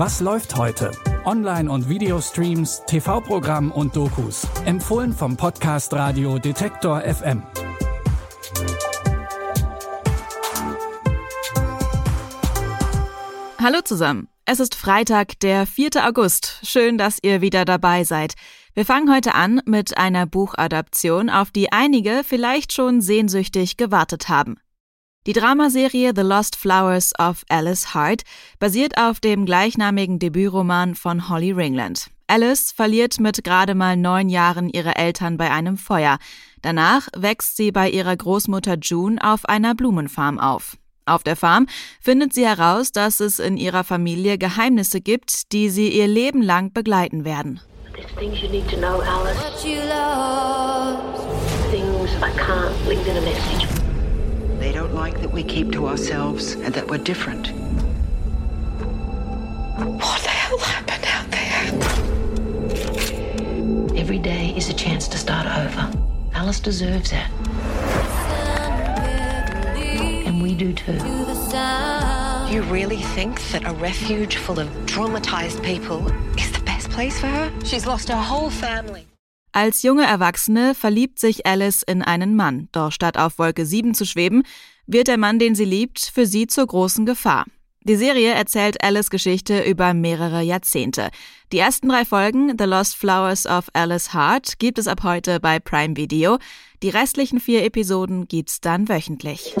Was läuft heute? Online- und Videostreams, TV-Programm und Dokus. Empfohlen vom Podcast Radio Detektor FM. Hallo zusammen. Es ist Freitag, der 4. August. Schön, dass ihr wieder dabei seid. Wir fangen heute an mit einer Buchadaption, auf die einige vielleicht schon sehnsüchtig gewartet haben. Die Dramaserie The Lost Flowers of Alice Hart basiert auf dem gleichnamigen Debütroman von Holly Ringland. Alice verliert mit gerade mal neun Jahren ihre Eltern bei einem Feuer. Danach wächst sie bei ihrer Großmutter June auf einer Blumenfarm auf. Auf der Farm findet sie heraus, dass es in ihrer Familie Geheimnisse gibt, die sie ihr Leben lang begleiten werden. There's things you need to know, Alice. What you lost. Things I can't leave in a message. They don't like that we keep to ourselves and that we're different. What the hell happened out there? Every day is a chance to start over. Alice deserves that. And we do too. You really think that a refuge full of traumatized people is the best place for her? She's lost her whole family. Als junge Erwachsene verliebt sich Alice in einen Mann, doch statt auf Wolke 7 zu schweben, wird der Mann, den sie liebt, für sie zur großen Gefahr. Die Serie erzählt Alice Geschichte über mehrere Jahrzehnte. Die ersten drei Folgen The Lost Flowers of Alice Hart gibt es ab heute bei Prime Video. Die restlichen vier Episoden gibt's dann wöchentlich.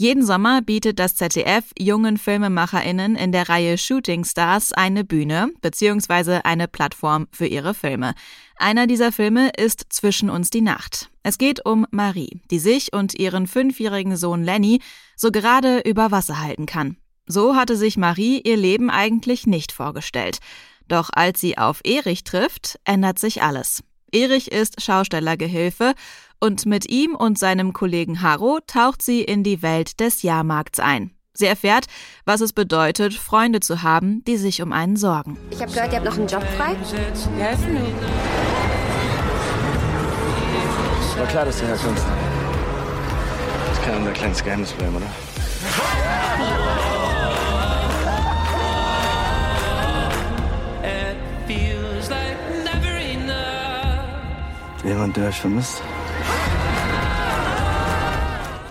Jeden Sommer bietet das ZDF jungen FilmemacherInnen in der Reihe Shooting Stars eine Bühne bzw. eine Plattform für ihre Filme. Einer dieser Filme ist Zwischen uns die Nacht. Es geht um Marie, die sich und ihren fünfjährigen Sohn Lenny so gerade über Wasser halten kann. So hatte sich Marie ihr Leben eigentlich nicht vorgestellt. Doch als sie auf Erich trifft, ändert sich alles. Erich ist Schaustellergehilfe und mit ihm und seinem Kollegen Haro taucht sie in die Welt des Jahrmarkts ein. Sie erfährt, was es bedeutet, Freunde zu haben, die sich um einen sorgen. Ich habe gehört, ihr habt noch einen Job frei. War klar, dass du herkommst. Das kann unser kleines Geheimnis bleiben, oder? Jemand, der euch vermisst?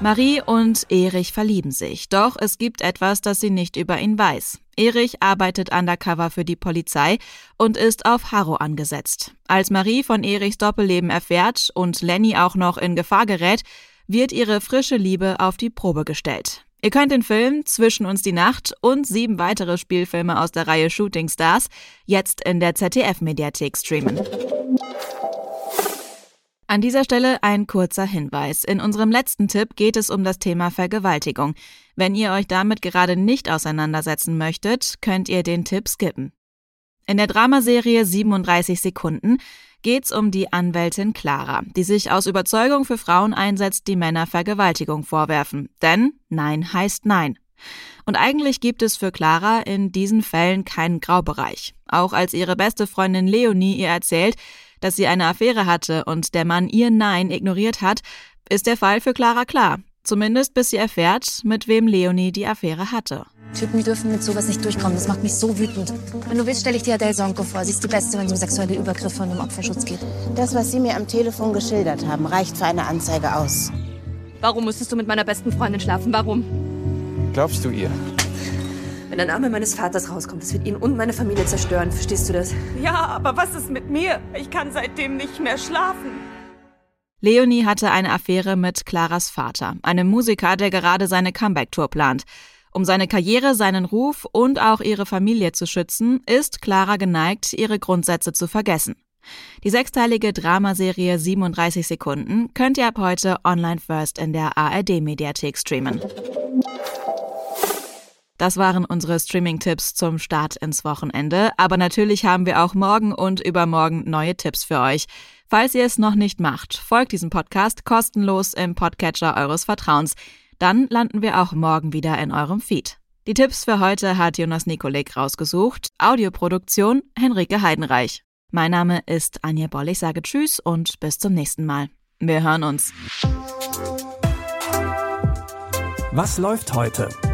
Marie und Erich verlieben sich, doch es gibt etwas, das sie nicht über ihn weiß. Erich arbeitet undercover für die Polizei und ist auf Harro angesetzt. Als Marie von Erichs Doppelleben erfährt und Lenny auch noch in Gefahr gerät, wird ihre frische Liebe auf die Probe gestellt. Ihr könnt den Film Zwischen uns die Nacht und sieben weitere Spielfilme aus der Reihe Shooting Stars jetzt in der ZDF-Mediathek streamen. An dieser Stelle ein kurzer Hinweis. In unserem letzten Tipp geht es um das Thema Vergewaltigung. Wenn ihr euch damit gerade nicht auseinandersetzen möchtet, könnt ihr den Tipp skippen. In der Dramaserie 37 Sekunden geht's um die Anwältin Clara, die sich aus Überzeugung für Frauen einsetzt, die Männer Vergewaltigung vorwerfen. Denn Nein heißt Nein. Und eigentlich gibt es für Clara in diesen Fällen keinen Graubereich. Auch als ihre beste Freundin Leonie ihr erzählt, dass sie eine Affäre hatte und der Mann ihr Nein ignoriert hat, ist der Fall für Clara klar. Zumindest bis sie erfährt, mit wem Leonie die Affäre hatte. Typen dürfen mit sowas nicht durchkommen. Das macht mich so wütend. Wenn du willst, stelle ich dir Adele Sonko vor. Sie ist die Beste, wenn es um sexuelle Übergriffe und um Opferschutz geht. Das, was Sie mir am Telefon geschildert haben, reicht für eine Anzeige aus. Warum musstest du mit meiner besten Freundin schlafen? Warum? Glaubst du ihr? Wenn der Name meines Vaters rauskommt, das wird ihn und meine Familie zerstören. Verstehst du das? Ja, aber was ist mit mir? Ich kann seitdem nicht mehr schlafen. Leonie hatte eine Affäre mit Claras Vater, einem Musiker, der gerade seine Comeback-Tour plant. Um seine Karriere, seinen Ruf und auch ihre Familie zu schützen, ist Clara geneigt, ihre Grundsätze zu vergessen. Die sechsteilige Dramaserie 37 Sekunden könnt ihr ab heute online first in der ARD-Mediathek streamen. Das waren unsere Streaming-Tipps zum Start ins Wochenende. Aber natürlich haben wir auch morgen und übermorgen neue Tipps für euch. Falls ihr es noch nicht macht, folgt diesem Podcast kostenlos im Podcatcher eures Vertrauens. Dann landen wir auch morgen wieder in eurem Feed. Die Tipps für heute hat Jonas Nikolik rausgesucht. Audioproduktion Henrike Heidenreich. Mein Name ist Anja Boll. Ich sage Tschüss und bis zum nächsten Mal. Wir hören uns. Was läuft heute?